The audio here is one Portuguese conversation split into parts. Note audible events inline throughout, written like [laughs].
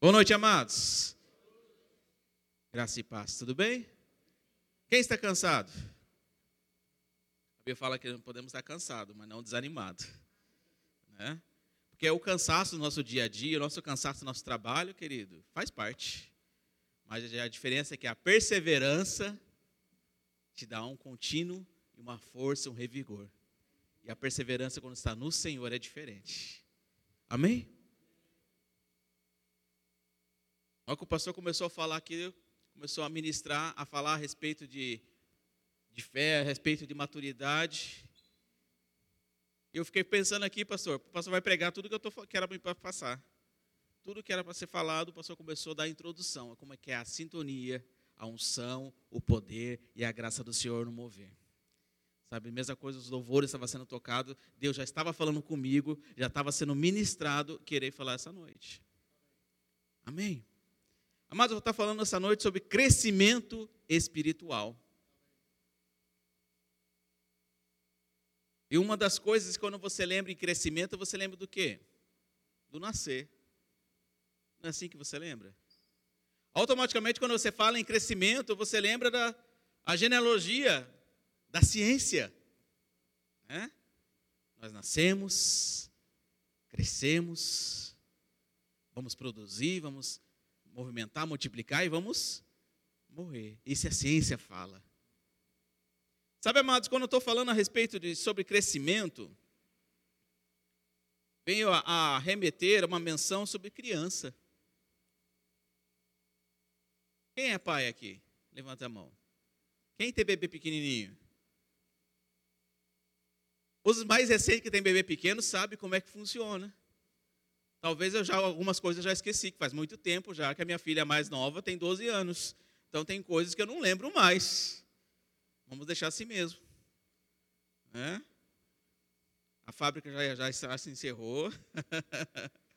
Boa noite, amados. Graça e paz, tudo bem? Quem está cansado? A Bíblia fala que não podemos estar cansados, mas não desanimado. Né? Porque o cansaço do nosso dia a dia, o nosso cansaço do nosso trabalho, querido, faz parte. Mas a diferença é que a perseverança te dá um contínuo e uma força, um revigor. E a perseverança, quando está no Senhor, é diferente. Amém? Olha que o pastor começou a falar aqui, começou a ministrar, a falar a respeito de, de fé, a respeito de maturidade. Eu fiquei pensando aqui, pastor, o pastor vai pregar tudo que eu tô, que era para passar. Tudo que era para ser falado, o pastor começou a dar a introdução, como é que é a sintonia, a unção, o poder e a graça do Senhor no mover. Sabe, mesma coisa, os louvores estavam sendo tocados, Deus já estava falando comigo, já estava sendo ministrado, querer falar essa noite. Amém? Amados, eu vou estar falando essa noite sobre crescimento espiritual. E uma das coisas, quando você lembra em crescimento, você lembra do quê? Do nascer. Não é assim que você lembra? Automaticamente, quando você fala em crescimento, você lembra da a genealogia da ciência. Né? Nós nascemos, crescemos, vamos produzir, vamos movimentar, multiplicar e vamos morrer. Isso a ciência fala. Sabe, amados, quando eu estou falando a respeito de, sobre crescimento, venho a, a remeter uma menção sobre criança. Quem é pai aqui? Levanta a mão. Quem tem bebê pequenininho? Os mais recentes que têm bebê pequeno sabem como é que funciona. Talvez eu já algumas coisas eu já esqueci, que faz muito tempo já que a minha filha mais nova tem 12 anos. Então tem coisas que eu não lembro mais. Vamos deixar assim mesmo. É? A fábrica já, já se encerrou. [laughs]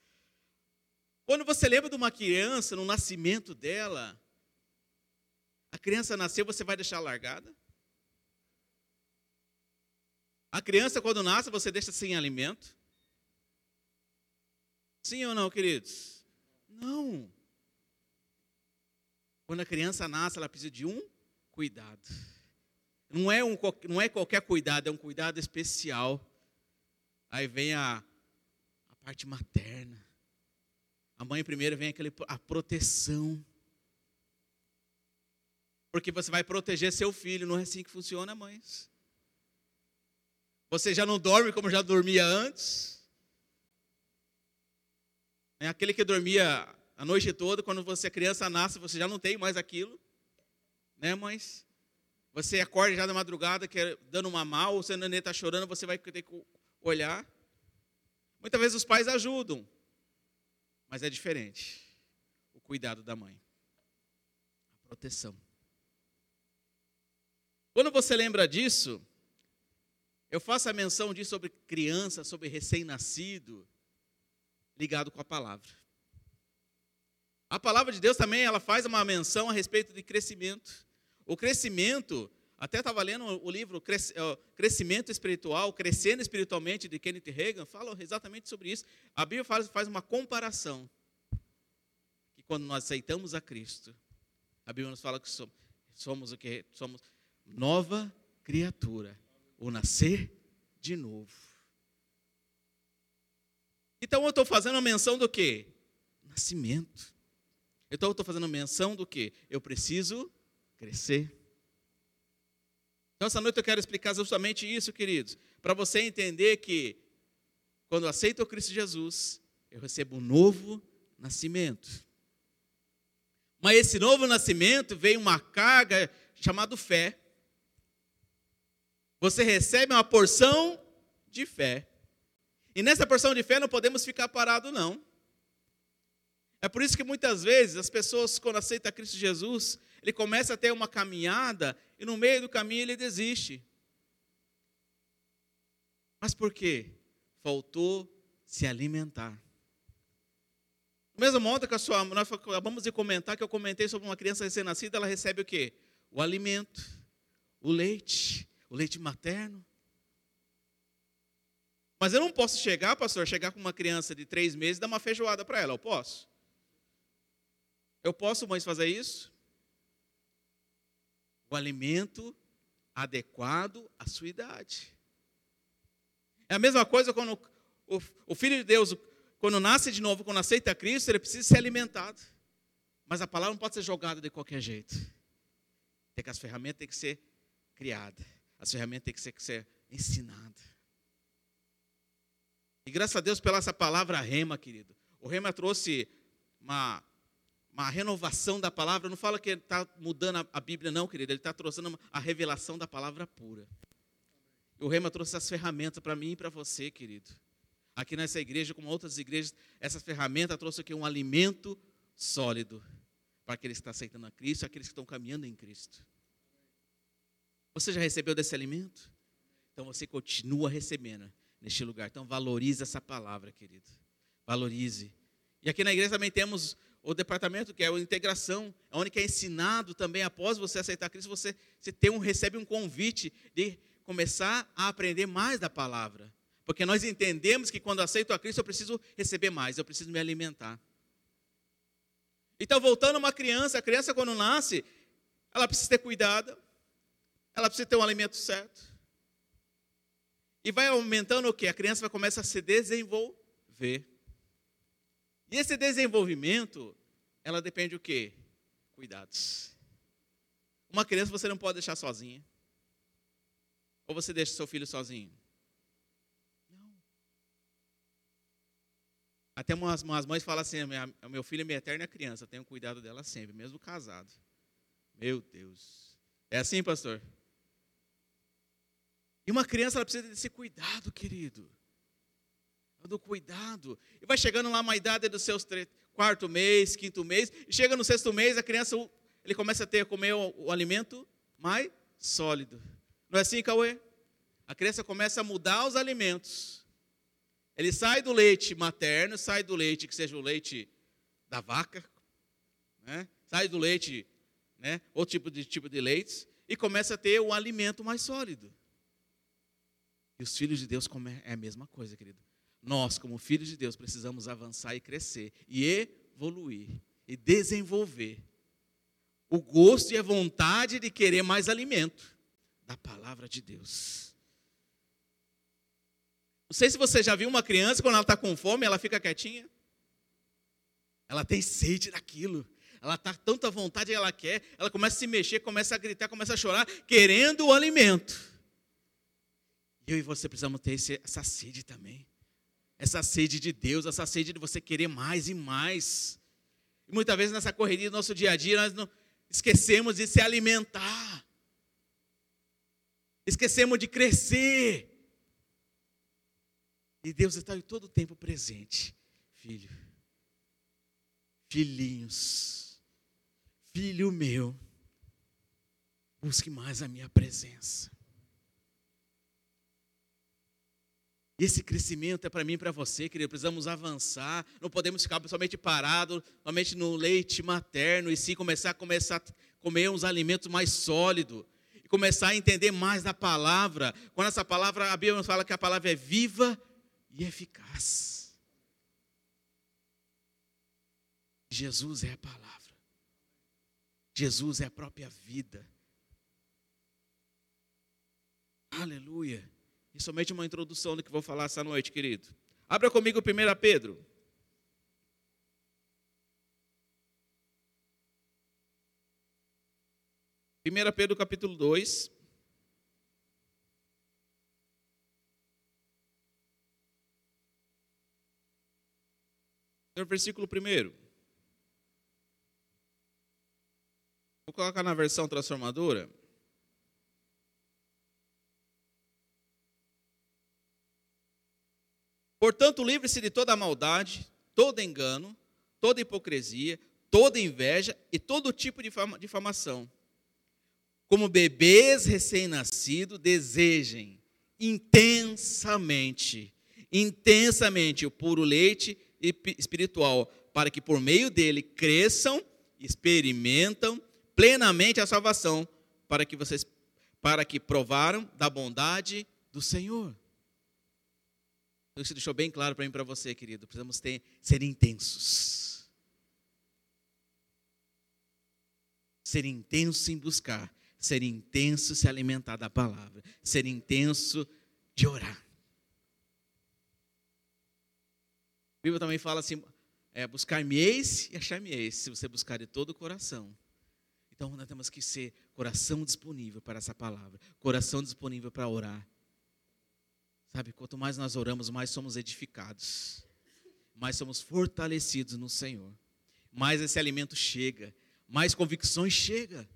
Quando você lembra de uma criança, no nascimento dela, a criança nasceu, você vai deixar largada? A criança, quando nasce, você deixa sem alimento? Sim ou não, queridos? Não. Quando a criança nasce, ela precisa de um cuidado. Não é, um, não é qualquer cuidado, é um cuidado especial. Aí vem a, a parte materna. A mãe primeiro vem aquele, a proteção. Porque você vai proteger seu filho, não é assim que funciona, mães. Você já não dorme como já dormia antes. É aquele que dormia a noite toda, quando você criança nasce, você já não tem mais aquilo. Né, mães? Você acorda já na madrugada, quer, dando uma mal, ou seu nenê está chorando, você vai ter que olhar. Muitas vezes os pais ajudam, mas é diferente. O cuidado da mãe. A proteção. Quando você lembra disso, eu faço a menção disso sobre criança, sobre recém-nascido, ligado com a palavra. A palavra de Deus também ela faz uma menção a respeito de crescimento. O crescimento, até estava lendo o livro Crescimento Espiritual, Crescendo Espiritualmente, de Kenneth Reagan, fala exatamente sobre isso. A Bíblia faz, faz uma comparação. Que quando nós aceitamos a Cristo, a Bíblia nos fala que somos, somos o que? Somos nova criatura. O nascer de novo. Então eu estou fazendo menção do quê? Nascimento. Então eu estou fazendo menção do quê? Eu preciso crescer. Então essa noite eu quero explicar justamente isso, queridos, para você entender que quando eu aceito o Cristo Jesus, eu recebo um novo nascimento. Mas esse novo nascimento vem uma carga chamada fé. Você recebe uma porção de fé. E nessa porção de fé não podemos ficar parados, não. É por isso que muitas vezes as pessoas, quando aceitam Cristo Jesus, ele começa a ter uma caminhada e no meio do caminho ele desiste. Mas por quê? Faltou se alimentar. Do mesmo modo que a sua, nós acabamos de comentar que eu comentei sobre uma criança recém-nascida, ela recebe o quê? O alimento, o leite, o leite materno. Mas eu não posso chegar, pastor, chegar com uma criança de três meses e dar uma feijoada para ela. Eu posso? Eu posso, mães, fazer isso? O alimento adequado à sua idade. É a mesma coisa quando o, o filho de Deus, quando nasce de novo, quando aceita Cristo, ele precisa ser alimentado. Mas a palavra não pode ser jogada de qualquer jeito. Tem que as ferramentas têm que ser criadas. As ferramentas têm que ser, que ser ensinadas. E graças a Deus pela essa palavra rema, querido. O rema trouxe uma, uma renovação da palavra. Não fala que ele está mudando a, a, Bíblia, não, querido. Ele está trouxendo a revelação da palavra pura. O rema trouxe essas ferramentas para mim e para você, querido. Aqui nessa igreja, como outras igrejas, essa ferramenta trouxe aqui um alimento sólido para aqueles que estão aceitando a Cristo, aqueles que estão caminhando em Cristo. Você já recebeu desse alimento? Então você continua recebendo neste lugar. Então valorize essa palavra, querido. Valorize. E aqui na igreja também temos o departamento que é a integração, onde é ensinado também após você aceitar Cristo, você, você tem um, recebe um convite de começar a aprender mais da palavra. Porque nós entendemos que quando aceito a Cristo eu preciso receber mais, eu preciso me alimentar. Então, voltando a uma criança, a criança quando nasce, ela precisa ter cuidado, ela precisa ter um alimento certo. E vai aumentando o que? A criança vai começar a se desenvolver. E esse desenvolvimento, ela depende do quê? Cuidados. Uma criança você não pode deixar sozinha. Ou você deixa seu filho sozinho? Não. Até umas, umas mães falam assim: meu filho é minha eterna criança, eu tenho cuidado dela sempre, mesmo casado. Meu Deus. É assim, pastor? E uma criança ela precisa desse cuidado, querido. Do cuidado. E vai chegando lá uma idade dos seus quarto mês, quinto mês, e chega no sexto mês, a criança ele começa a ter comer o, o alimento mais sólido. Não é assim, Cauê? A criança começa a mudar os alimentos. Ele sai do leite materno, sai do leite que seja o leite da vaca, né? sai do leite, né? outro tipo de, tipo de leites, e começa a ter o alimento mais sólido. E os filhos de Deus é a mesma coisa, querido. Nós, como filhos de Deus, precisamos avançar e crescer, e evoluir, e desenvolver o gosto e a vontade de querer mais alimento da palavra de Deus. Não sei se você já viu uma criança, quando ela está com fome, ela fica quietinha. Ela tem sede daquilo. Ela está tanta vontade que ela quer, ela começa a se mexer, começa a gritar, começa a chorar, querendo o alimento. Eu e você precisamos ter essa sede também. Essa sede de Deus, essa sede de você querer mais e mais. E muitas vezes nessa correria do nosso dia a dia, nós não esquecemos de se alimentar. Esquecemos de crescer. E Deus está em todo o tempo presente. Filho, filhinhos, filho meu, busque mais a minha presença. Esse crescimento é para mim e para você, querido. Precisamos avançar. Não podemos ficar somente parados, somente no leite materno, e sim começar a começar a comer uns alimentos mais sólidos. E começar a entender mais da palavra. Quando essa palavra, a Bíblia nos fala que a palavra é viva e eficaz. Jesus é a palavra. Jesus é a própria vida. Aleluia. E somente uma introdução do que vou falar essa noite, querido. Abra comigo 1 Pedro. Primeira Pedro capítulo 2. No versículo 1. Vou colocar na versão transformadora. Portanto, livre-se de toda maldade, todo engano, toda hipocrisia, toda inveja e todo tipo de difamação. Como bebês recém-nascidos, desejem intensamente, intensamente o puro leite espiritual, para que por meio dele cresçam, experimentam plenamente a salvação, para que vocês para que provaram da bondade do Senhor. Isso deixou bem claro para mim e para você, querido. Precisamos ter, ser intensos. ser intenso em buscar, ser intenso se alimentar da palavra, ser intenso de orar. A Bíblia também fala assim: é, buscar-me-eis e achar-me-eis, se você buscar de todo o coração. Então nós temos que ser coração disponível para essa palavra, coração disponível para orar. Sabe, quanto mais nós oramos, mais somos edificados, mais somos fortalecidos no Senhor, mais esse alimento chega, mais convicções chega.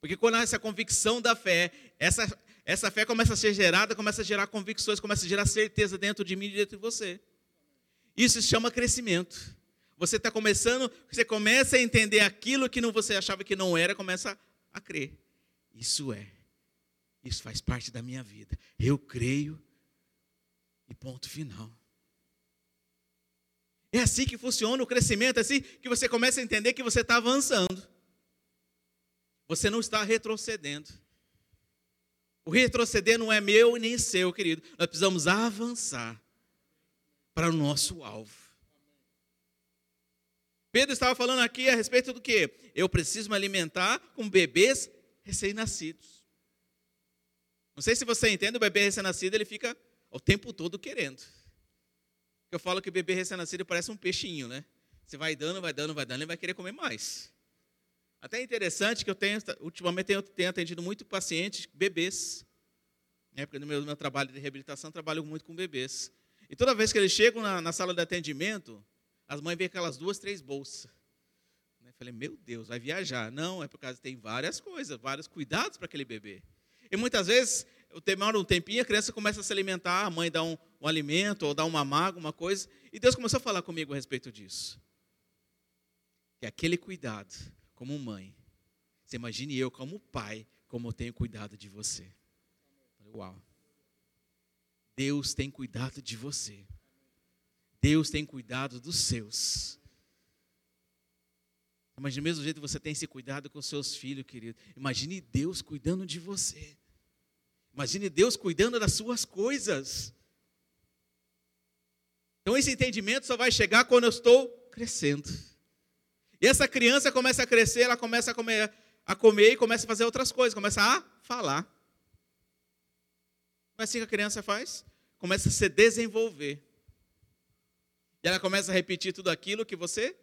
Porque quando há essa convicção da fé, essa, essa fé começa a ser gerada, começa a gerar convicções, começa a gerar certeza dentro de mim e dentro de você. Isso se chama crescimento. Você está começando, você começa a entender aquilo que não, você achava que não era, começa a, crer. Isso é. Isso faz parte da minha vida. Eu creio e ponto final. É assim que funciona o crescimento, é assim que você começa a entender que você está avançando. Você não está retrocedendo. O retroceder não é meu nem seu, querido. Nós precisamos avançar para o nosso alvo. Pedro estava falando aqui a respeito do que? Eu preciso me alimentar com bebês recém-nascidos. Não sei se você entende, o bebê recém-nascido ele fica o tempo todo querendo. Eu falo que o bebê recém-nascido parece um peixinho, né? Você vai dando, vai dando, vai dando, ele vai querer comer mais. Até é interessante que eu tenho, ultimamente eu tenho atendido muito pacientes, bebês. Na época do meu, do meu trabalho de reabilitação, trabalho muito com bebês. E toda vez que eles chegam na, na sala de atendimento, as mães veem aquelas duas, três bolsas. Eu falei, meu Deus, vai viajar. Não, é por causa que tem várias coisas, vários cuidados para aquele bebê. E muitas vezes, demora um tempinho, a criança começa a se alimentar, a mãe dá um, um alimento, ou dá uma maga, uma coisa. E Deus começou a falar comigo a respeito disso. Que aquele cuidado, como mãe, você imagine eu como pai, como eu tenho cuidado de você. Uau. Deus tem cuidado de você. Deus tem cuidado dos seus. Mas do mesmo jeito você tem esse cuidado com seus filhos, querido. Imagine Deus cuidando de você. Imagine Deus cuidando das suas coisas. Então esse entendimento só vai chegar quando eu estou crescendo. E essa criança começa a crescer, ela começa a comer, a comer e começa a fazer outras coisas, começa a falar. Não é assim que a criança faz? Começa a se desenvolver. E ela começa a repetir tudo aquilo que você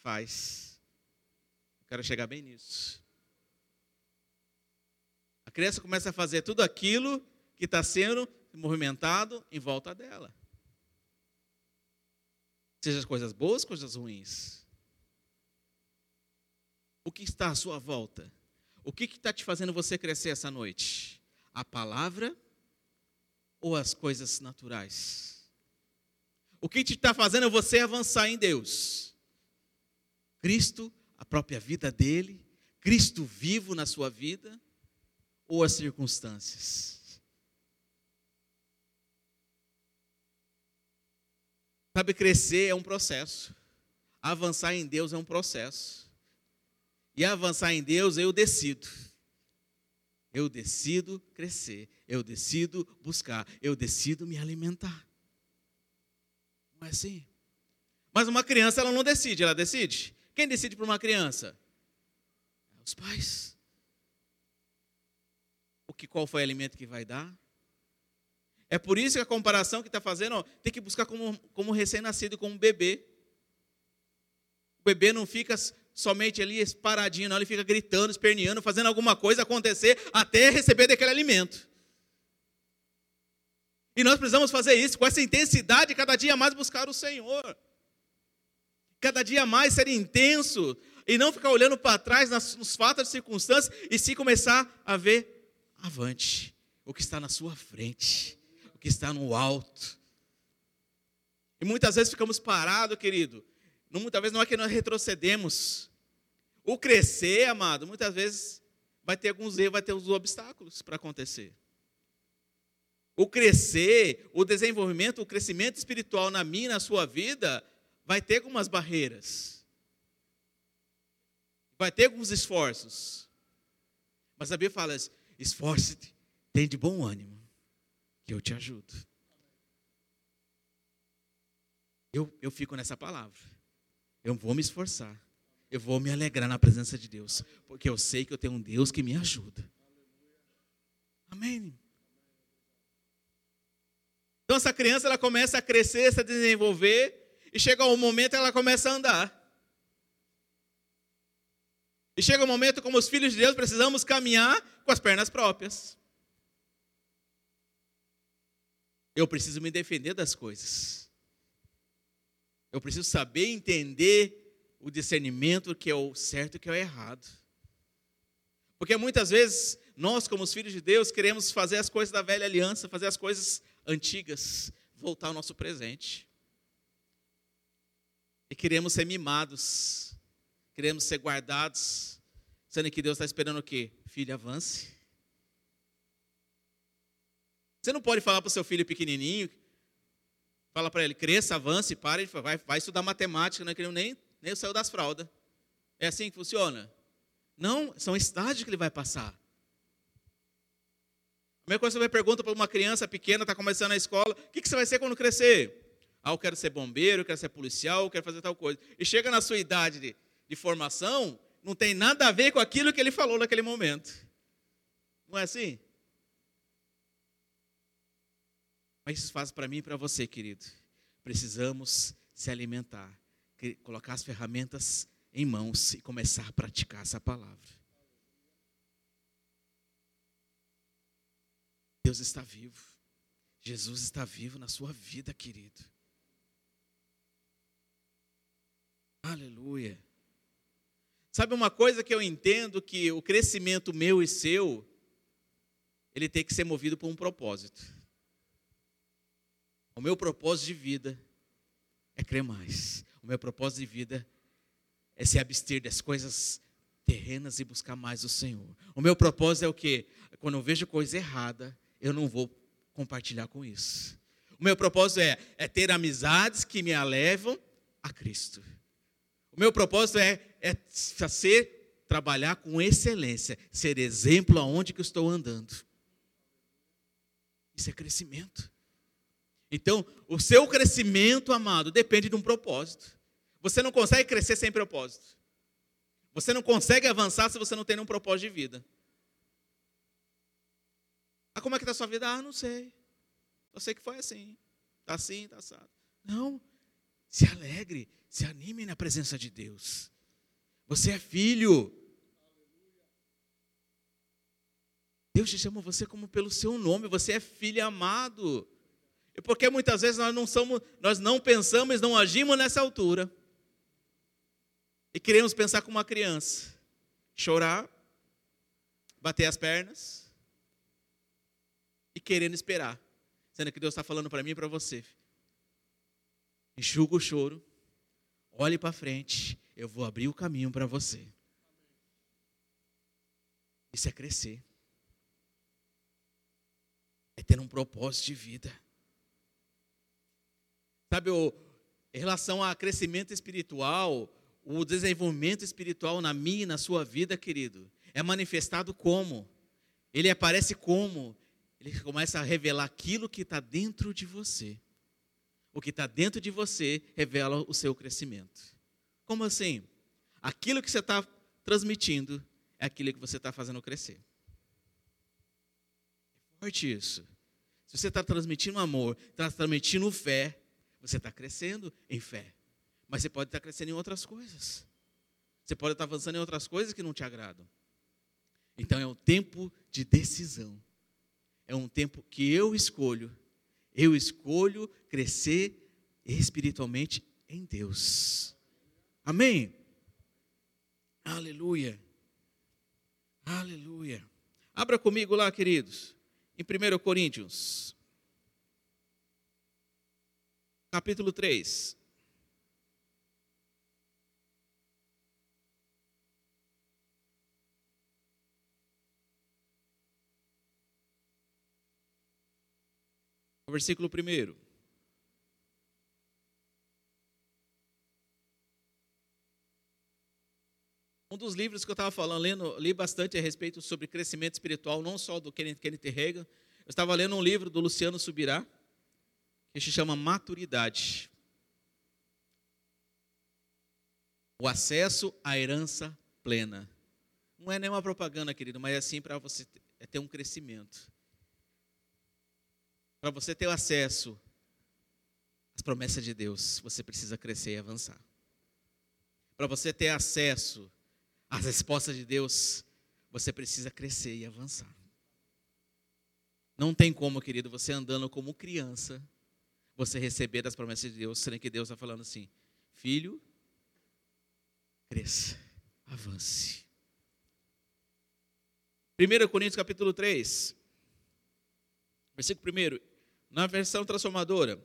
faz. Quero chegar bem nisso. A criança começa a fazer tudo aquilo que está sendo movimentado em volta dela. Seja coisas boas, coisas ruins. O que está à sua volta? O que está te fazendo você crescer essa noite? A palavra ou as coisas naturais? O que te está fazendo você avançar em Deus? Cristo, a própria vida dele, Cristo vivo na sua vida, ou as circunstâncias? Sabe, crescer é um processo, avançar em Deus é um processo, e avançar em Deus eu decido. Eu decido crescer, eu decido buscar, eu decido me alimentar. Não é assim? Mas uma criança ela não decide, ela decide. Quem decide para uma criança? Os pais. Que qual foi o alimento que vai dar? É por isso que a comparação que está fazendo, ó, tem que buscar como, como recém-nascido, como bebê. O bebê não fica somente ali paradinho, não, ele fica gritando, esperneando, fazendo alguma coisa acontecer até receber daquele alimento. E nós precisamos fazer isso com essa intensidade, cada dia mais buscar o Senhor. Cada dia mais ser intenso e não ficar olhando para trás nos fatos e circunstâncias e sim começar a ver avante o que está na sua frente, o que está no alto. E muitas vezes ficamos parados, querido, muitas vezes não é que nós retrocedemos. O crescer, amado, muitas vezes vai ter alguns erros, vai ter uns obstáculos para acontecer. O crescer, o desenvolvimento, o crescimento espiritual na minha, na sua vida, vai ter algumas barreiras. Vai ter alguns esforços. Mas a Bíblia fala: esforce-te, tem de bom ânimo, que eu te ajudo. Eu, eu fico nessa palavra. Eu vou me esforçar. eu vou me alegrar na presença de Deus, porque eu sei que eu tenho um Deus que me ajuda. Amém. Então essa criança ela começa a crescer, a desenvolver e chega um momento ela começa a andar. E chega um momento como os filhos de Deus precisamos caminhar com as pernas próprias. Eu preciso me defender das coisas. Eu preciso saber entender o discernimento que é o certo e que é o errado. Porque muitas vezes nós, como os filhos de Deus, queremos fazer as coisas da velha aliança, fazer as coisas antigas, voltar ao nosso presente. E queremos ser mimados, queremos ser guardados, sendo que Deus está esperando o quê? Filho, avance. Você não pode falar para o seu filho pequenininho, fala para ele, cresça, avance, pare, vai, vai estudar matemática, não é que nem nem saiu das fraldas. É assim que funciona? Não, são estágios que ele vai passar. A mesma coisa você vai pergunta para uma criança pequena, está começando a escola, o que, que você vai ser quando crescer? Ah, eu quero ser bombeiro, eu quero ser policial, eu quero fazer tal coisa. E chega na sua idade de, de formação, não tem nada a ver com aquilo que ele falou naquele momento. Não é assim? Mas isso faz para mim e para você, querido. Precisamos se alimentar colocar as ferramentas em mãos e começar a praticar essa palavra. Deus está vivo. Jesus está vivo na sua vida, querido. Aleluia. Sabe uma coisa que eu entendo que o crescimento meu e seu ele tem que ser movido por um propósito. O meu propósito de vida é crer mais. O meu propósito de vida é se abster das coisas terrenas e buscar mais o Senhor. O meu propósito é o quê? Quando eu vejo coisa errada, eu não vou compartilhar com isso. O meu propósito é, é ter amizades que me levam a Cristo. O meu propósito é, é ser, trabalhar com excelência, ser exemplo aonde que eu estou andando. Isso é crescimento. Então, o seu crescimento, amado, depende de um propósito. Você não consegue crescer sem propósito. Você não consegue avançar se você não tem um propósito de vida. Ah, como é que está a sua vida? Ah, não sei. Eu sei que foi assim. Está assim, está assado. Não. Se alegre, se anime na presença de Deus. Você é filho. Deus te chama você como pelo seu nome. Você é filho amado. E porque muitas vezes nós não somos, nós não pensamos, não agimos nessa altura. E queremos pensar como uma criança. Chorar, bater as pernas e querendo esperar. Sendo que Deus está falando para mim e para você. Enxuga o choro, olhe para frente, eu vou abrir o caminho para você. Isso é crescer. É ter um propósito de vida. Sabe, o, em relação a crescimento espiritual, o desenvolvimento espiritual na minha e na sua vida, querido, é manifestado como? Ele aparece como? Ele começa a revelar aquilo que está dentro de você. O que está dentro de você revela o seu crescimento. Como assim? Aquilo que você está transmitindo é aquilo que você está fazendo crescer. É forte isso. Se você está transmitindo amor, está transmitindo fé, você está crescendo em fé. Mas você pode estar tá crescendo em outras coisas. Você pode estar tá avançando em outras coisas que não te agradam. Então é um tempo de decisão. É um tempo que eu escolho. Eu escolho crescer espiritualmente em Deus. Amém? Aleluia. Aleluia. Abra comigo lá, queridos, em 1 Coríntios capítulo 3. Versículo 1. Um dos livros que eu estava falando, lendo, li bastante a respeito sobre crescimento espiritual, não só do Kenneth, Kenneth Reagan. Eu estava lendo um livro do Luciano Subirá, que se chama maturidade. O acesso à herança plena. Não é nenhuma propaganda, querido, mas é assim para você é ter um crescimento. Para você ter acesso às promessas de Deus, você precisa crescer e avançar. Para você ter acesso às respostas de Deus, você precisa crescer e avançar. Não tem como, querido, você andando como criança, você receber das promessas de Deus, sendo que Deus está falando assim: filho, cresça, avance. 1 Coríntios capítulo 3, versículo 1, na versão transformadora.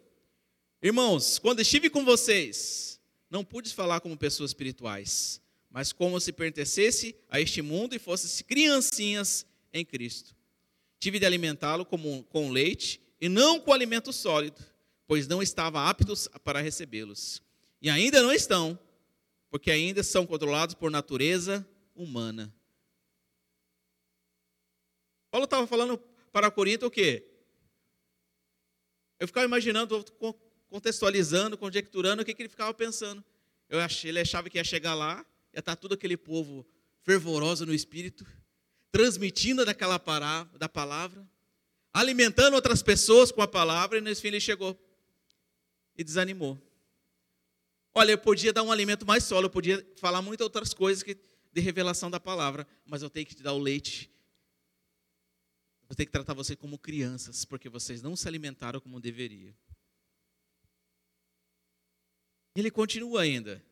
Irmãos, quando estive com vocês, não pude falar como pessoas espirituais, mas como se pertencesse a este mundo e fosse criancinhas em Cristo. Tive de alimentá-lo com leite e não com alimento sólido, pois não estava aptos para recebê-los. E ainda não estão, porque ainda são controlados por natureza humana. Paulo estava falando para Corinto o quê? Eu ficava imaginando, contextualizando, conjecturando o que, que ele ficava pensando. Eu achei, ele achava que ia chegar lá, ia estar todo aquele povo fervoroso no espírito, transmitindo daquela palavra, da palavra, alimentando outras pessoas com a palavra, e nesse fim ele chegou e desanimou. Olha, eu podia dar um alimento mais sólido, eu podia falar muitas outras coisas que, de revelação da palavra, mas eu tenho que te dar o leite Vou ter que tratar você como crianças, porque vocês não se alimentaram como deveria. Ele continua ainda.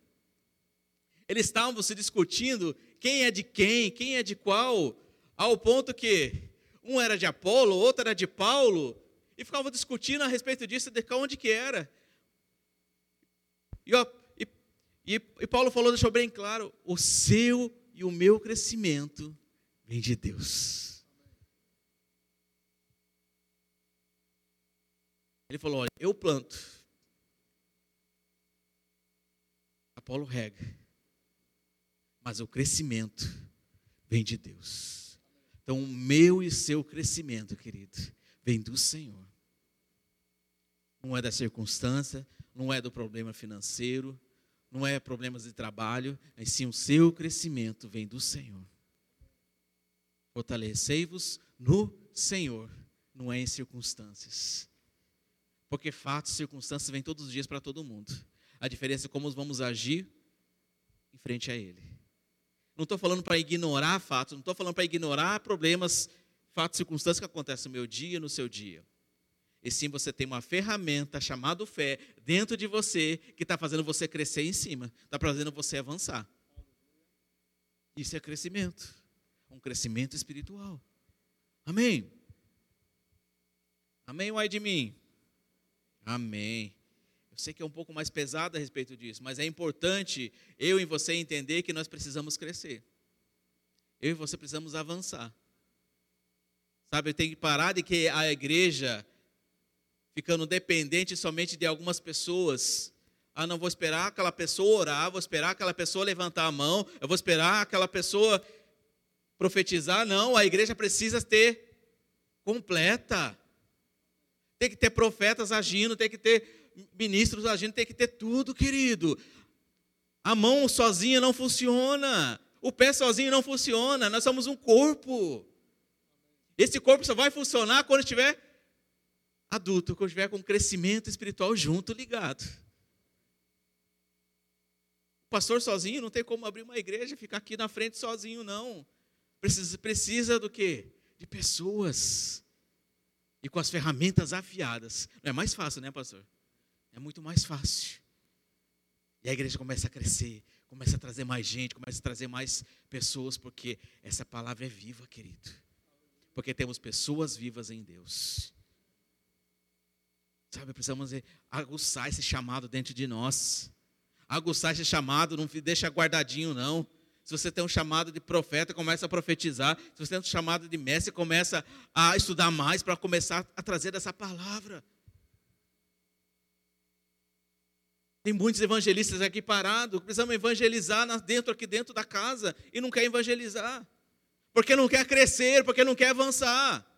Eles estavam se discutindo quem é de quem, quem é de qual, ao ponto que um era de Apolo, outro era de Paulo, e ficavam discutindo a respeito disso, de onde que era. E, ó, e, e, e Paulo falou, deixou bem claro, o seu e o meu crescimento vem de Deus. Ele falou: Olha, eu planto. Apolo rega. Mas o crescimento vem de Deus. Então, o meu e seu crescimento, querido, vem do Senhor. Não é da circunstância, não é do problema financeiro, não é problemas de trabalho, mas sim o seu crescimento vem do Senhor. Fortalecei-vos no Senhor, não é em circunstâncias. Porque fatos, circunstâncias vêm todos os dias para todo mundo. A diferença é como vamos agir em frente a Ele. Não estou falando para ignorar fatos, não estou falando para ignorar problemas, fatos, circunstâncias que acontecem no meu dia, no seu dia. E sim você tem uma ferramenta chamada fé dentro de você que está fazendo você crescer em cima, está fazendo você avançar. Isso é crescimento, um crescimento espiritual. Amém? Amém, uai de mim? Amém. Eu sei que é um pouco mais pesado a respeito disso, mas é importante eu e você entender que nós precisamos crescer. Eu e você precisamos avançar. Sabe, eu tenho que parar de que a igreja ficando dependente somente de algumas pessoas. Ah, não vou esperar aquela pessoa orar, vou esperar aquela pessoa levantar a mão, eu vou esperar aquela pessoa profetizar. Não, a igreja precisa ter completa tem que ter profetas agindo, tem que ter ministros agindo, tem que ter tudo, querido. A mão sozinha não funciona, o pé sozinho não funciona, nós somos um corpo. Esse corpo só vai funcionar quando estiver adulto, quando estiver com crescimento espiritual junto, ligado. O pastor sozinho não tem como abrir uma igreja e ficar aqui na frente sozinho, não. Precisa, precisa do quê? De pessoas e com as ferramentas afiadas. Não é mais fácil, né, pastor? É muito mais fácil. E a igreja começa a crescer, começa a trazer mais gente, começa a trazer mais pessoas, porque essa palavra é viva, querido. Porque temos pessoas vivas em Deus. Sabe, precisamos aguçar esse chamado dentro de nós. Aguçar esse chamado, não deixa guardadinho, não. Se você tem um chamado de profeta, começa a profetizar. Se você tem um chamado de mestre, começa a estudar mais para começar a trazer essa palavra. Tem muitos evangelistas aqui parados, precisamos evangelizar dentro aqui dentro da casa e não quer evangelizar. Porque não quer crescer, porque não quer avançar.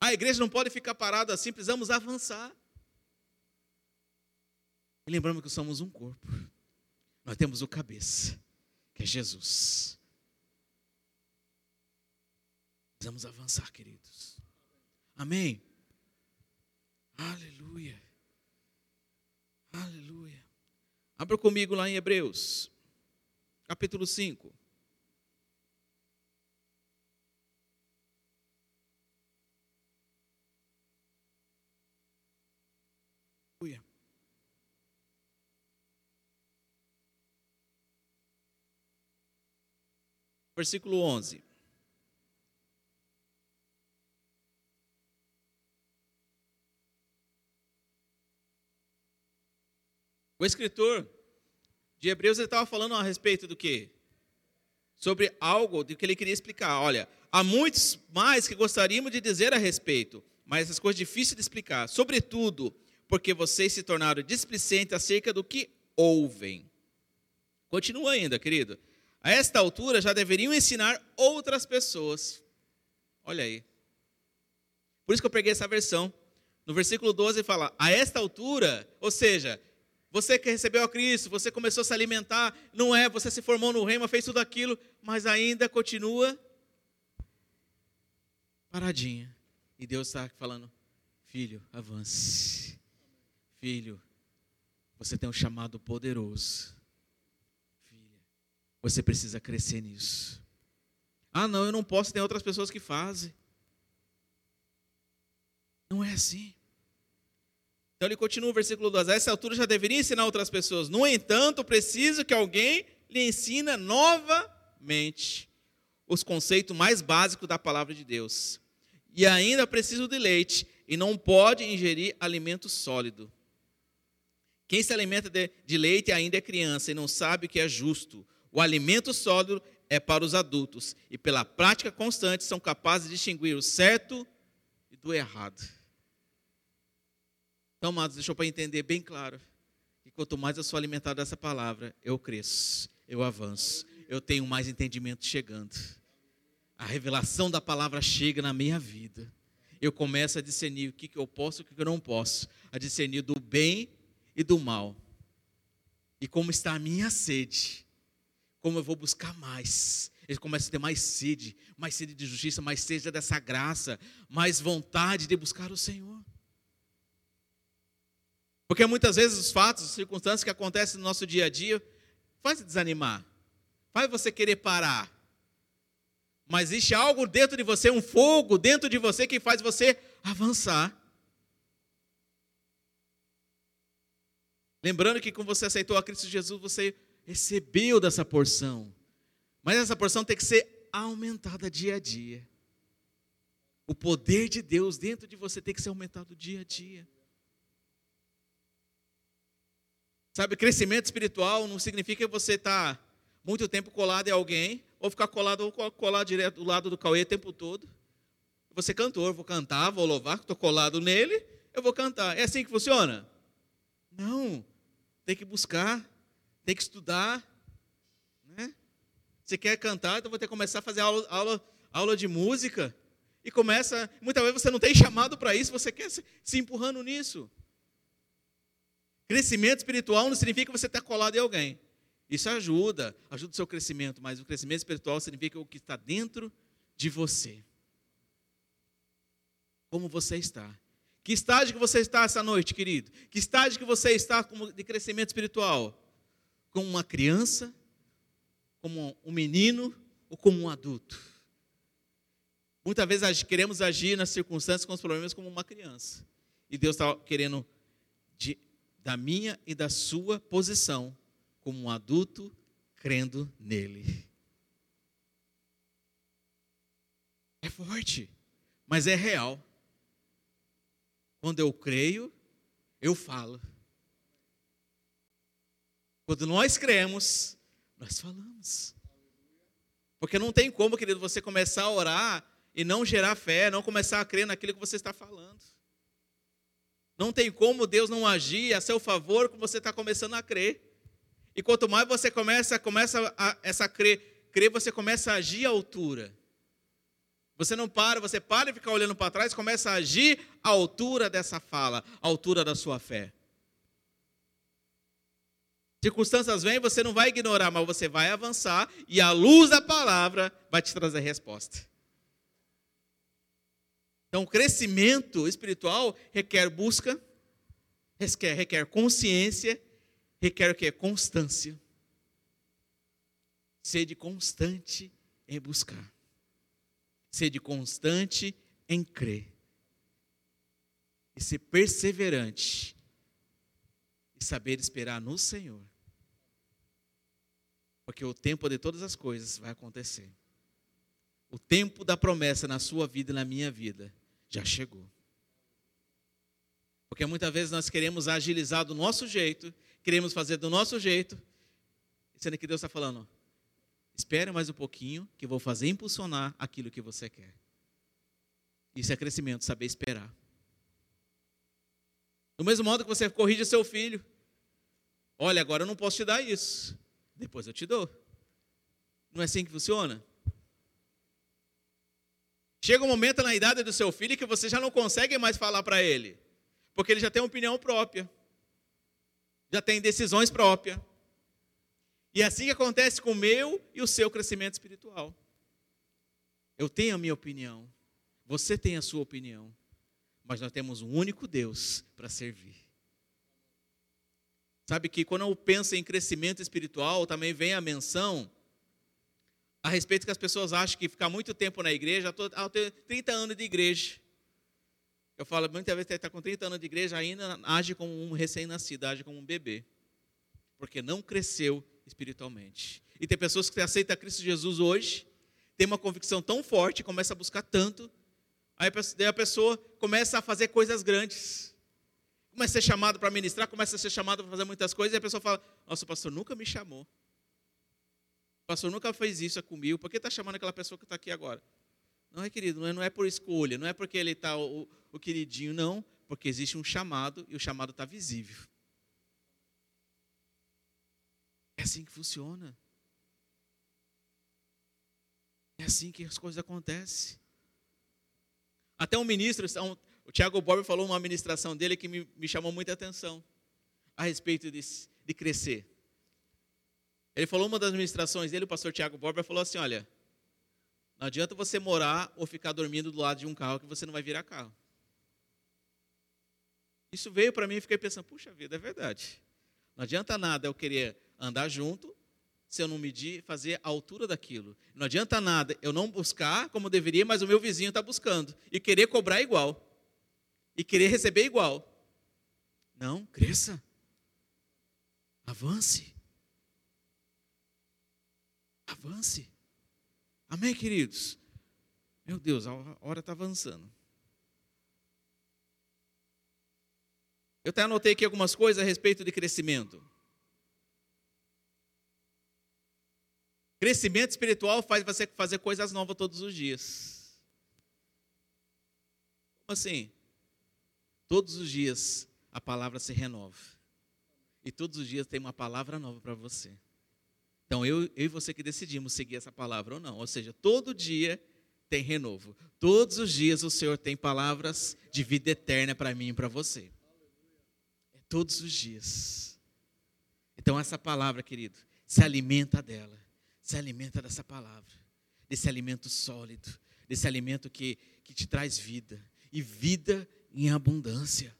A igreja não pode ficar parada assim, precisamos avançar. E lembramos que somos um corpo. Nós temos o cabeça, que é Jesus. Precisamos avançar, queridos. Amém. Aleluia. Aleluia. Abra comigo lá em Hebreus, capítulo 5. Aleluia. Versículo 11. O escritor de Hebreus estava falando a respeito do quê? Sobre algo do que ele queria explicar. Olha, há muitos mais que gostaríamos de dizer a respeito, mas essas coisas difíceis de explicar. Sobretudo, porque vocês se tornaram displicentes acerca do que ouvem. Continua ainda, querido. A esta altura já deveriam ensinar outras pessoas. Olha aí. Por isso que eu peguei essa versão. No versículo 12 fala: A esta altura, ou seja, você que recebeu a Cristo, você começou a se alimentar, não é, você se formou no reino, fez tudo aquilo, mas ainda continua paradinha. E Deus está falando: Filho, avance. Filho, você tem um chamado poderoso. Filha, você precisa crescer nisso. Ah, não, eu não posso, tem outras pessoas que fazem. Não é assim. Então ele continua o versículo 12. A essa altura já deveria ensinar outras pessoas. No entanto, preciso que alguém lhe ensine novamente os conceitos mais básicos da palavra de Deus. E ainda preciso de leite e não pode ingerir alimento sólido. Quem se alimenta de, de leite ainda é criança e não sabe o que é justo. O alimento sólido é para os adultos e pela prática constante são capazes de distinguir o certo e do errado. Então, amados, deixou para entender bem claro que quanto mais eu sou alimentado dessa palavra, eu cresço, eu avanço, eu tenho mais entendimento chegando. A revelação da palavra chega na minha vida. Eu começo a discernir o que, eu posso e o que eu não posso, a discernir do bem e do mal. E como está a minha sede, como eu vou buscar mais. Ele começa a ter mais sede, mais sede de justiça, mais sede dessa graça, mais vontade de buscar o Senhor. Porque muitas vezes os fatos, as circunstâncias que acontecem no nosso dia a dia, faz desanimar, faz você querer parar. Mas existe algo dentro de você, um fogo dentro de você que faz você avançar. Lembrando que quando você aceitou a Cristo Jesus, você recebeu dessa porção. Mas essa porção tem que ser aumentada dia a dia. O poder de Deus dentro de você tem que ser aumentado dia a dia. Sabe, crescimento espiritual não significa você estar tá muito tempo colado em alguém, ou ficar colado ou colar direto do lado do Cauê o tempo todo. Você cantor, vou cantar, vou louvar, estou colado nele, eu vou cantar. É assim que funciona? Não. Tem que buscar, tem que estudar. Né? Você quer cantar, então vou ter que começar a fazer aula, aula, aula de música. E começa, muitas vezes você não tem chamado para isso, você quer se, se empurrando nisso. Crescimento espiritual não significa que você está colado em alguém. Isso ajuda, ajuda o seu crescimento, mas o crescimento espiritual significa o que está dentro de você. Como você está. Que estágio que você está essa noite, querido? Que estágio que você está de crescimento espiritual? Como uma criança, como um menino ou como um adulto? Muitas vezes queremos agir nas circunstâncias com os problemas como uma criança. E Deus está querendo de da minha e da sua posição como um adulto crendo nele. É forte, mas é real. Quando eu creio, eu falo. Quando nós cremos, nós falamos. Porque não tem como, querido, você começar a orar e não gerar fé, não começar a crer naquilo que você está falando. Não tem como Deus não agir a seu favor quando você está começando a crer. E quanto mais você começa, começa a essa crer, crer, você começa a agir à altura. Você não para, você para de ficar olhando para trás, começa a agir à altura dessa fala, à altura da sua fé. Circunstâncias vêm, você não vai ignorar, mas você vai avançar e a luz da palavra vai te trazer resposta. Então, crescimento espiritual requer busca, requer, requer consciência, requer o que? Constância. Sede constante em buscar. Sede constante em crer. E ser perseverante. E saber esperar no Senhor. Porque o tempo de todas as coisas vai acontecer. O tempo da promessa na sua vida e na minha vida já chegou. Porque muitas vezes nós queremos agilizar do nosso jeito, queremos fazer do nosso jeito, sendo que Deus está falando, espere mais um pouquinho, que eu vou fazer impulsionar aquilo que você quer. Isso é crescimento, saber esperar. Do mesmo modo que você corrige seu filho, olha, agora eu não posso te dar isso. Depois eu te dou. Não é assim que funciona? Chega um momento na idade do seu filho que você já não consegue mais falar para ele, porque ele já tem opinião própria, já tem decisões próprias. E é assim que acontece com o meu e o seu crescimento espiritual. Eu tenho a minha opinião, você tem a sua opinião, mas nós temos um único Deus para servir. Sabe que quando eu penso em crescimento espiritual, também vem a menção a respeito que as pessoas acham que ficar muito tempo na igreja, eu tenho 30 anos de igreja. Eu falo, muitas vezes está com 30 anos de igreja, ainda age como um recém-nascido, age como um bebê. Porque não cresceu espiritualmente. E tem pessoas que aceitam Cristo Jesus hoje, tem uma convicção tão forte, começa a buscar tanto, aí a pessoa começa a fazer coisas grandes começa a ser chamado para ministrar, começa a ser chamado para fazer muitas coisas, e a pessoa fala: Nossa, o pastor nunca me chamou. Pastor nunca fez isso comigo, por que está chamando aquela pessoa que está aqui agora? Não é, querido, não é, não é por escolha, não é porque ele está o, o queridinho, não, porque existe um chamado e o chamado está visível. É assim que funciona. É assim que as coisas acontecem. Até um ministro, o Tiago Borba falou uma ministração dele que me, me chamou muita atenção a respeito de, de crescer. Ele falou uma das ministrações dele, o pastor Tiago Borba falou assim: olha, não adianta você morar ou ficar dormindo do lado de um carro que você não vai virar carro. Isso veio para mim e fiquei pensando, puxa vida, é verdade. Não adianta nada eu querer andar junto se eu não medir, fazer a altura daquilo. Não adianta nada eu não buscar como deveria, mas o meu vizinho está buscando e querer cobrar igual e querer receber igual. Não, cresça. Avance. Avance. Amém, queridos? Meu Deus, a hora está avançando. Eu até anotei aqui algumas coisas a respeito de crescimento. Crescimento espiritual faz você fazer coisas novas todos os dias. Como assim? Todos os dias a palavra se renova. E todos os dias tem uma palavra nova para você. Então eu, eu e você que decidimos seguir essa palavra ou não. Ou seja, todo dia tem renovo. Todos os dias o Senhor tem palavras de vida eterna para mim e para você. É todos os dias. Então essa palavra, querido, se alimenta dela. Se alimenta dessa palavra. Desse alimento sólido. Desse alimento que, que te traz vida. E vida em abundância.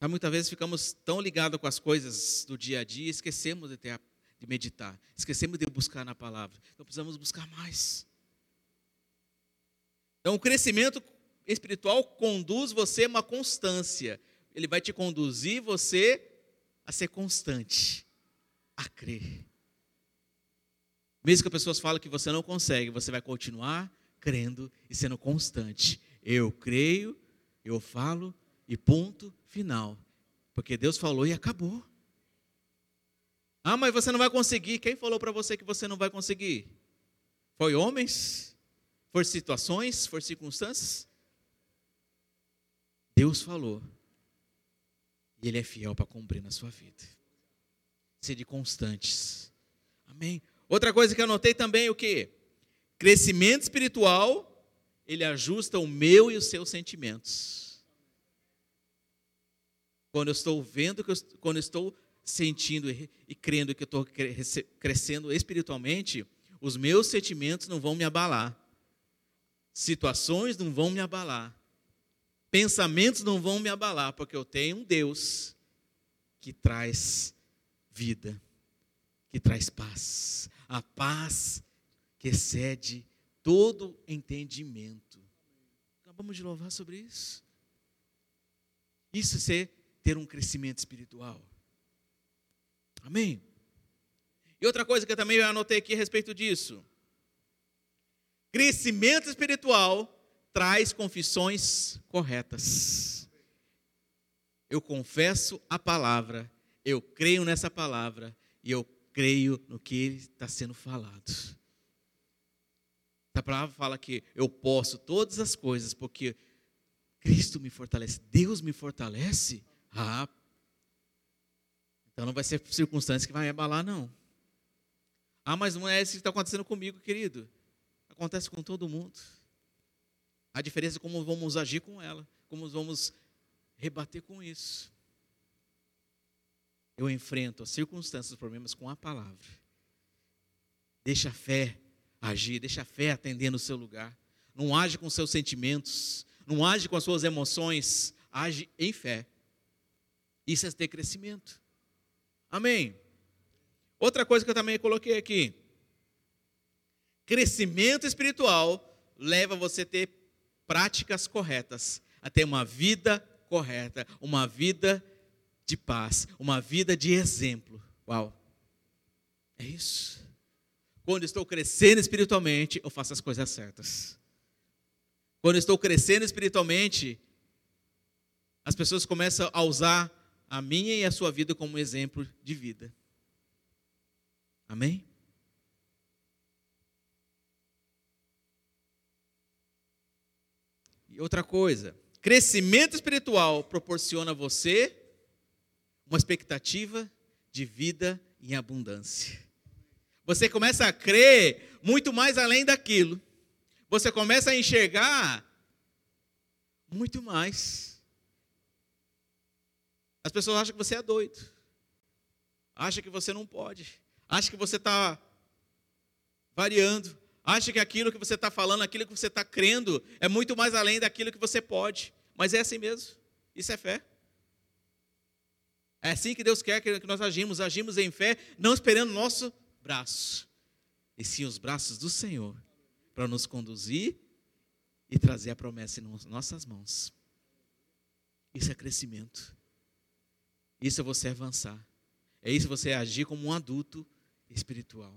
Mas muitas vezes ficamos tão ligados com as coisas do dia a dia, esquecemos de, ter, de meditar, esquecemos de buscar na palavra. Então precisamos buscar mais. Então o crescimento espiritual conduz você a uma constância. Ele vai te conduzir você a ser constante, a crer. Mesmo que as pessoas falem que você não consegue, você vai continuar crendo e sendo constante. Eu creio, eu falo e ponto final. Porque Deus falou e acabou. Ah, mas você não vai conseguir. Quem falou para você que você não vai conseguir? Foi homens? Foi situações? Foi circunstâncias? Deus falou. E Ele é fiel para cumprir na sua vida. Sede constantes. Amém? Outra coisa que eu anotei também, o que? Crescimento espiritual, ele ajusta o meu e os seus sentimentos. Quando eu estou vendo, quando eu estou sentindo e crendo que eu estou crescendo espiritualmente, os meus sentimentos não vão me abalar, situações não vão me abalar, pensamentos não vão me abalar, porque eu tenho um Deus que traz vida, que traz paz, a paz que excede todo entendimento. Acabamos de louvar sobre isso. Isso é ser ter um crescimento espiritual. Amém? E outra coisa que eu também anotei aqui a respeito disso. Crescimento espiritual traz confissões corretas. Eu confesso a palavra, eu creio nessa palavra e eu creio no que está sendo falado. A palavra fala que eu posso todas as coisas porque Cristo me fortalece, Deus me fortalece. Ah, então não vai ser circunstância que vai abalar, não. Ah, mas não é isso que está acontecendo comigo, querido. Acontece com todo mundo. A diferença é como vamos agir com ela, como vamos rebater com isso. Eu enfrento as circunstâncias, os problemas com a palavra. Deixa a fé agir, deixa a fé atender no seu lugar. Não age com seus sentimentos, não age com as suas emoções, age em fé. Isso é ter crescimento. Amém. Outra coisa que eu também coloquei aqui. Crescimento espiritual leva você a ter práticas corretas, a ter uma vida correta, uma vida de paz, uma vida de exemplo. Uau! É isso. Quando estou crescendo espiritualmente, eu faço as coisas certas. Quando estou crescendo espiritualmente, as pessoas começam a usar a minha e a sua vida como exemplo de vida. Amém? E outra coisa, crescimento espiritual proporciona a você uma expectativa de vida em abundância. Você começa a crer muito mais além daquilo. Você começa a enxergar muito mais. As pessoas acham que você é doido. Acham que você não pode. Acham que você está variando. Acham que aquilo que você está falando, aquilo que você está crendo, é muito mais além daquilo que você pode. Mas é assim mesmo. Isso é fé. É assim que Deus quer que nós agimos. Agimos em fé, não esperando nosso braço, e sim os braços do Senhor, para nos conduzir e trazer a promessa em nossas mãos. Isso é crescimento. Isso é você avançar. É isso você agir como um adulto espiritual.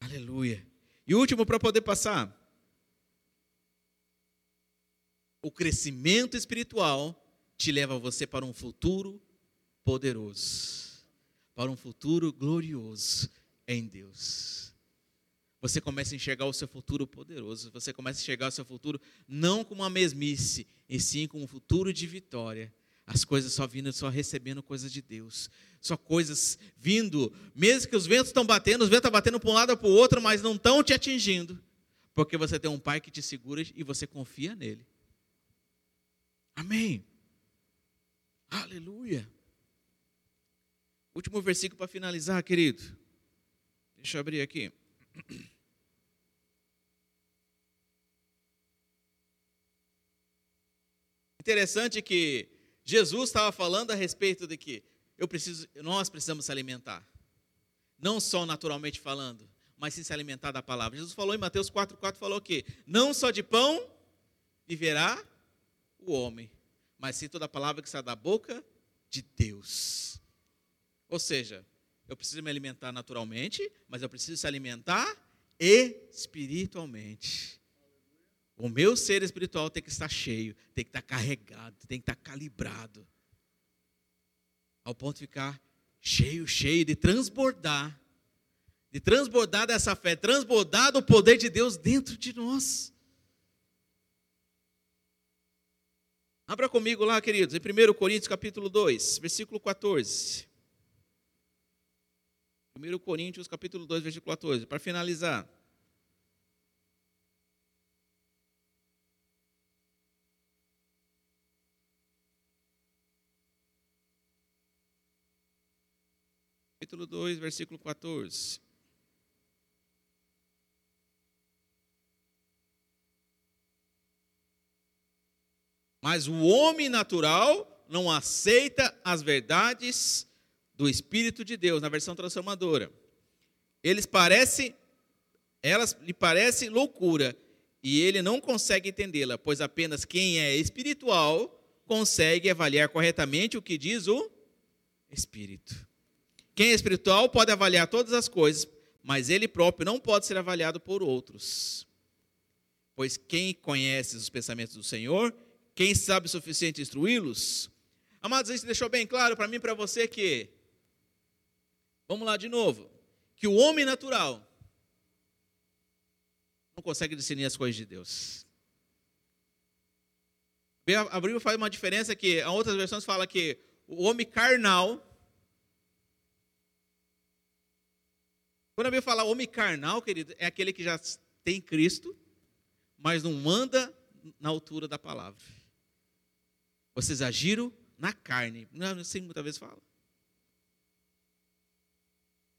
Aleluia. E último para poder passar. O crescimento espiritual te leva você para um futuro poderoso, para um futuro glorioso em Deus você começa a enxergar o seu futuro poderoso, você começa a enxergar o seu futuro não como uma mesmice, e sim como um futuro de vitória. As coisas só vindo, só recebendo coisas de Deus. Só coisas vindo, mesmo que os ventos estão batendo, os ventos estão batendo para um lado ou para o outro, mas não estão te atingindo. Porque você tem um pai que te segura e você confia nele. Amém. Aleluia. Último versículo para finalizar, querido. Deixa eu abrir aqui. Interessante que Jesus estava falando a respeito de que eu preciso, nós precisamos se alimentar. Não só naturalmente falando, mas sim se alimentar da palavra. Jesus falou em Mateus 4,4, falou que não só de pão viverá o homem, mas sim toda a palavra que sai da boca de Deus. Ou seja, eu preciso me alimentar naturalmente, mas eu preciso se alimentar espiritualmente. O meu ser espiritual tem que estar cheio, tem que estar carregado, tem que estar calibrado. Ao ponto de ficar cheio, cheio, de transbordar. De transbordar dessa fé, transbordar do poder de Deus dentro de nós. Abra comigo lá, queridos, em 1 Coríntios capítulo 2, versículo 14. 1 Coríntios capítulo 2, versículo 14. Para finalizar. Capítulo 2, versículo 14. Mas o homem natural não aceita as verdades do Espírito de Deus, na versão transformadora. Eles parecem, elas lhe parecem loucura, e ele não consegue entendê-la, pois apenas quem é espiritual consegue avaliar corretamente o que diz o Espírito. Quem é espiritual pode avaliar todas as coisas, mas ele próprio não pode ser avaliado por outros. Pois quem conhece os pensamentos do Senhor quem sabe o suficiente instruí-los? Amados, isso deixou bem claro para mim e para você que, vamos lá de novo, que o homem natural não consegue discernir as coisas de Deus. A Bíblia faz uma diferença que, em outras versões fala que o homem carnal, quando a Bíblia fala homem carnal, querido, é aquele que já tem Cristo, mas não anda na altura da palavra. Vocês agiram na carne. Não assim muitas vezes fala.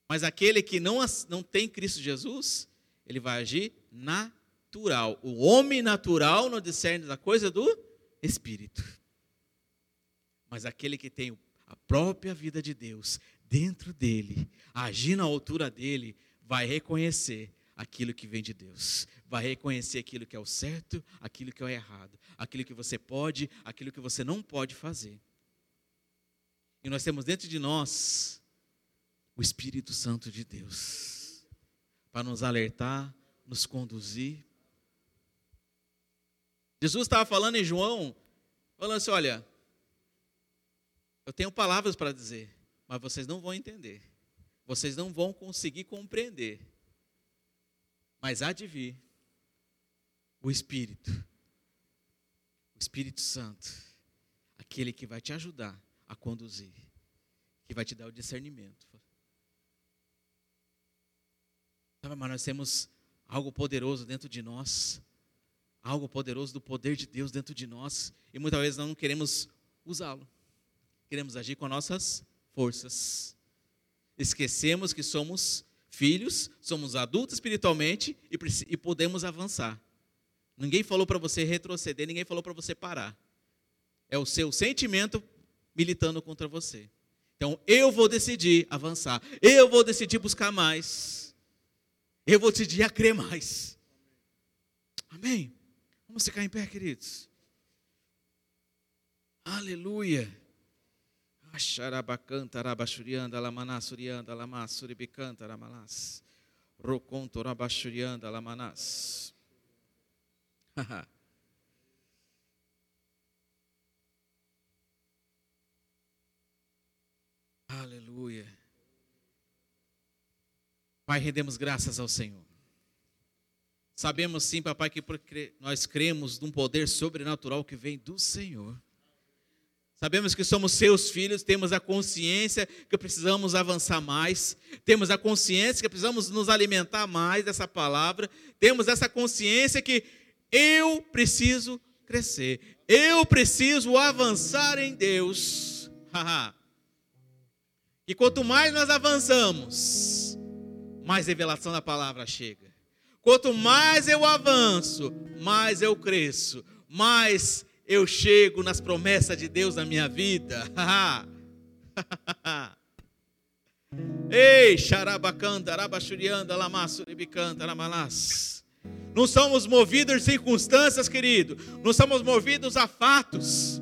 Mas aquele que não, não tem Cristo Jesus, ele vai agir natural. O homem natural não discerne da coisa do Espírito. Mas aquele que tem a própria vida de Deus dentro dele, agir na altura dele, vai reconhecer aquilo que vem de Deus. Vai reconhecer aquilo que é o certo, aquilo que é o errado, aquilo que você pode, aquilo que você não pode fazer. E nós temos dentro de nós o Espírito Santo de Deus para nos alertar, nos conduzir. Jesus estava falando em João, falando assim: olha, eu tenho palavras para dizer, mas vocês não vão entender, vocês não vão conseguir compreender mas há de vir o Espírito, o Espírito Santo, aquele que vai te ajudar a conduzir, que vai te dar o discernimento. Sabe, mas nós temos algo poderoso dentro de nós, algo poderoso do poder de Deus dentro de nós, e muitas vezes não queremos usá-lo, queremos agir com nossas forças. Esquecemos que somos filhos, somos adultos espiritualmente e, e podemos avançar. Ninguém falou para você retroceder, ninguém falou para você parar. É o seu sentimento militando contra você. Então, eu vou decidir avançar. Eu vou decidir buscar mais. Eu vou decidir a crer mais. Amém? Vamos ficar em pé, queridos. Aleluia. Xarabacanta, rabachurianda, lamanassurianda, lamassuribicanta, ramalas. Roconto, rabachurianda, lamanas. Aleluia. Pai, rendemos graças ao Senhor. Sabemos sim, papai, que nós cremos num poder sobrenatural que vem do Senhor. Sabemos que somos seus filhos, temos a consciência que precisamos avançar mais, temos a consciência que precisamos nos alimentar mais dessa palavra, temos essa consciência que eu preciso crescer, eu preciso avançar em Deus. [laughs] e quanto mais nós avançamos, mais revelação da palavra chega. Quanto mais eu avanço, mais eu cresço, mais eu chego nas promessas de Deus na minha vida. [laughs] Ei, xarabacanda, arabachurianda, lamassuribicanda, lamalás. Não somos movidos em circunstâncias, querido. Não somos movidos a fatos.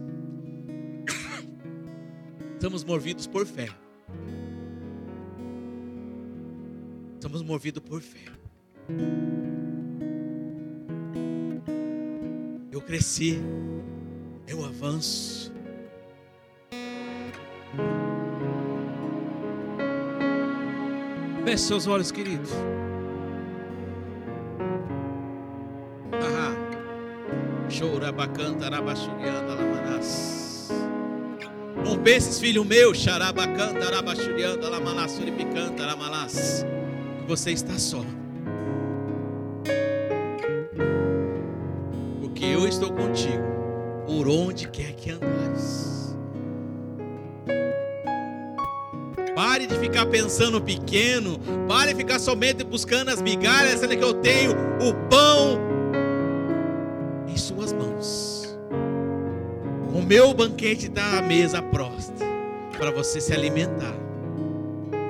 [coughs] Somos movidos por fé. Somos movidos por fé. Eu cresci eu avanço. Feche seus olhos, queridos. Chora bacanta, arabachurianda, lamanás. Não penses, filho meu, xarabacanta, arabachurianda, lamanás, suripicanta, lamanás. Você está só. Porque eu estou contigo por onde quer que andares. Pare de ficar pensando pequeno. Pare de ficar somente buscando as migalhas, sendo que eu tenho o pão em suas mãos. O meu banquete está à mesa próxima para você se alimentar.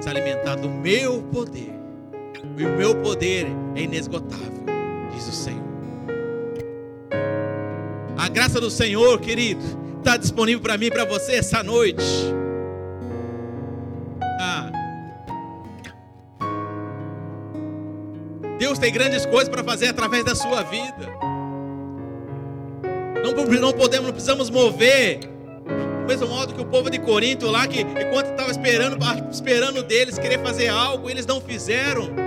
Se alimentar do meu poder. E o meu poder é inesgotável, diz o Senhor. A graça do Senhor, querido, está disponível para mim e para você essa noite. Deus tem grandes coisas para fazer através da sua vida. Não, não podemos, não precisamos mover. Do mesmo modo que o povo de Corinto lá, que enquanto estava esperando, esperando deles querer fazer algo, eles não fizeram.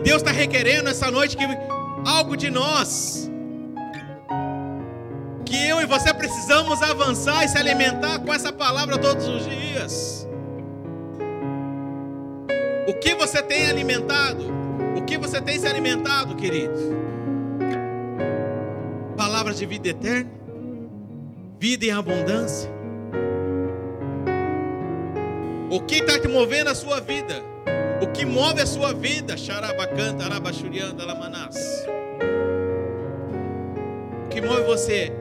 E Deus está requerendo essa noite que algo de nós, que eu e você precisamos avançar e se alimentar com essa palavra todos os dias. O que você tem alimentado? O que você tem se alimentado, querido? Palavras de vida eterna, vida em abundância. O que está te movendo a sua vida? O que move a sua vida? Xarabacanta, arabachurianda, lamanás. O que move você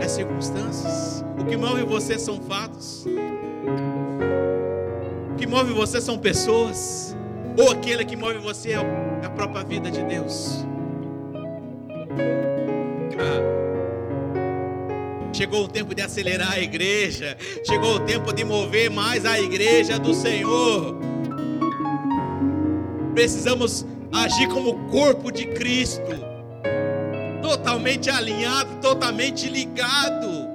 é circunstâncias. O que move você são fatos que move você são pessoas, ou aquele que move você é a própria vida de Deus. Ah. Chegou o tempo de acelerar a igreja, chegou o tempo de mover mais a igreja do Senhor. Precisamos agir como corpo de Cristo, totalmente alinhado, totalmente ligado.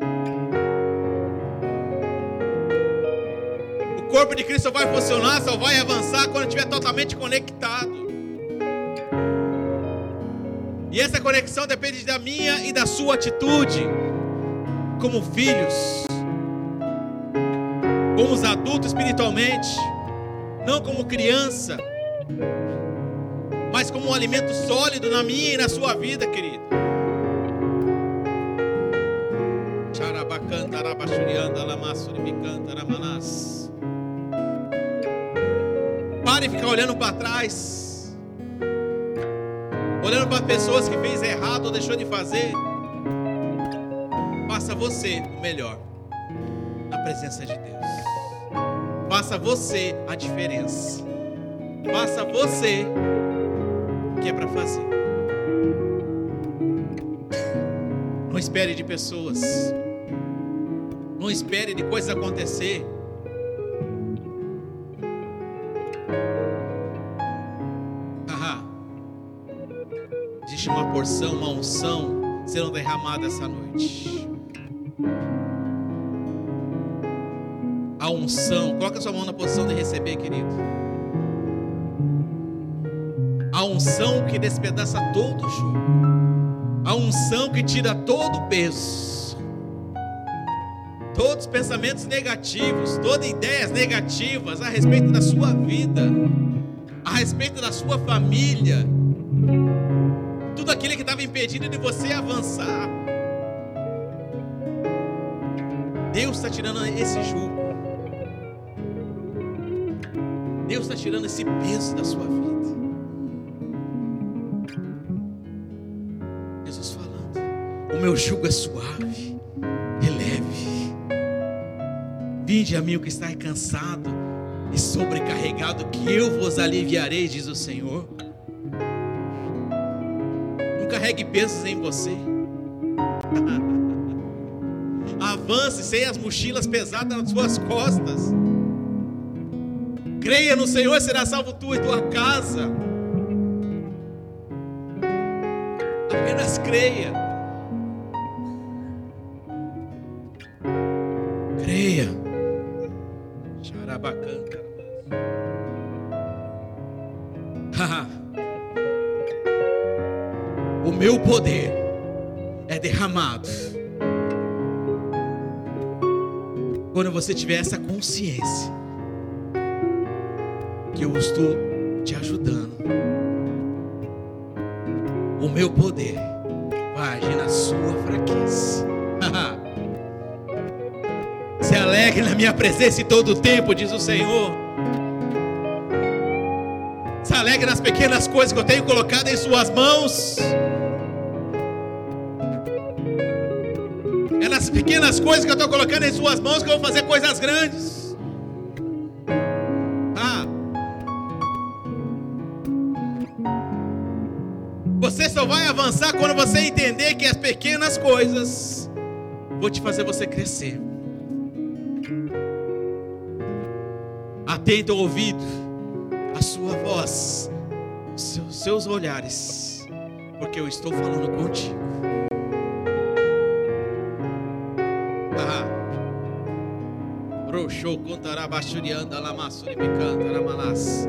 corpo de Cristo só vai funcionar, só vai avançar quando estiver totalmente conectado. E essa conexão depende da minha e da sua atitude, como filhos, como os adultos espiritualmente, não como criança, mas como um alimento sólido na minha e na sua vida, querido. Charabacanta. Pare de ficar olhando para trás, olhando para pessoas que fez errado ou deixou de fazer. Faça você o melhor na presença de Deus. Faça você a diferença. Faça você o que é para fazer. Não espere de pessoas. Não espere de coisas acontecer. porção, uma unção sendo derramada essa noite. Unção, coloca sua mão na posição de receber, querido. A unção que despedaça todo o jugo. A unção que tira todo o peso. Todos os pensamentos negativos, todas ideias negativas a respeito da sua vida, a respeito da sua família tudo aquilo que estava impedindo de você avançar. Deus está tirando esse jugo. Deus está tirando esse peso da sua vida. Jesus falando: O meu jugo é suave e leve. Vinde a mim o que está cansado e sobrecarregado, que eu vos aliviarei, diz o Senhor carregue pesos em você. [laughs] Avance sem as mochilas pesadas nas suas costas. Creia no Senhor, será salvo tu e tua casa. Apenas creia. Creia. Charabacanta. meu poder é derramado. Quando você tiver essa consciência eu estou te ajudando, o meu poder vai agir na sua fraqueza. [laughs] Se alegre na minha presença em todo o tempo, diz o Senhor. Se alegre nas pequenas coisas que eu tenho colocado em Suas mãos. É nas pequenas coisas que eu estou colocando em Suas mãos que eu vou fazer coisas grandes. Quando você entender que as pequenas coisas vão te fazer você crescer. Atenta o ouvido, a sua voz, seus, seus olhares, porque eu estou falando contigo. Ah. Roxou lamalas.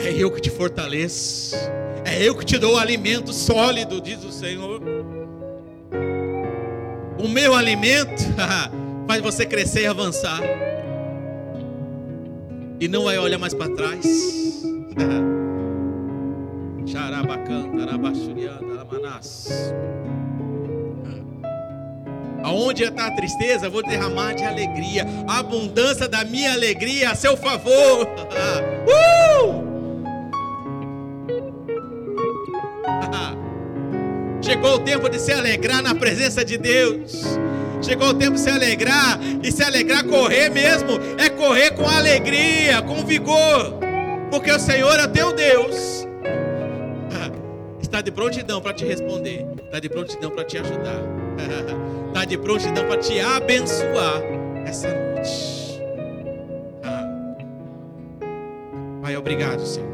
É eu que te fortaleço. É eu que te dou o alimento sólido, diz o Senhor. O meu alimento [laughs] faz você crescer e avançar e não vai olhar mais para trás. [laughs] Aonde está a tristeza, vou derramar de alegria. A abundância da minha alegria a seu favor. [laughs] uh! Chegou o tempo de se alegrar na presença de Deus. Chegou o tempo de se alegrar e se alegrar, correr mesmo, é correr com alegria, com vigor, porque o Senhor é teu Deus. Está de prontidão para te responder, está de prontidão para te ajudar, [laughs] está de prontidão para te abençoar essa noite. Pai, obrigado, Senhor.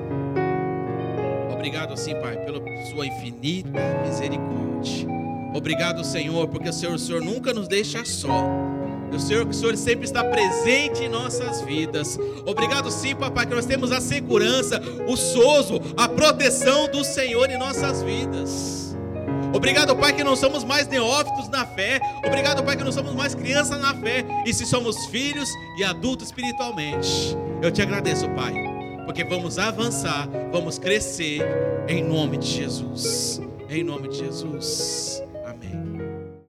Obrigado, sim, Pai, pela sua infinita misericórdia. Obrigado, Senhor, porque o Senhor, o Senhor nunca nos deixa só. O Senhor, o Senhor sempre está presente em nossas vidas. Obrigado, sim, papai, que nós temos a segurança, o sozo, a proteção do Senhor em nossas vidas. Obrigado, Pai, que não somos mais neófitos na fé. Obrigado, Pai, que não somos mais crianças na fé. E se somos filhos e adultos espiritualmente. Eu te agradeço, Pai, porque vamos avançar, vamos crescer em nome de Jesus. Em nome de Jesus.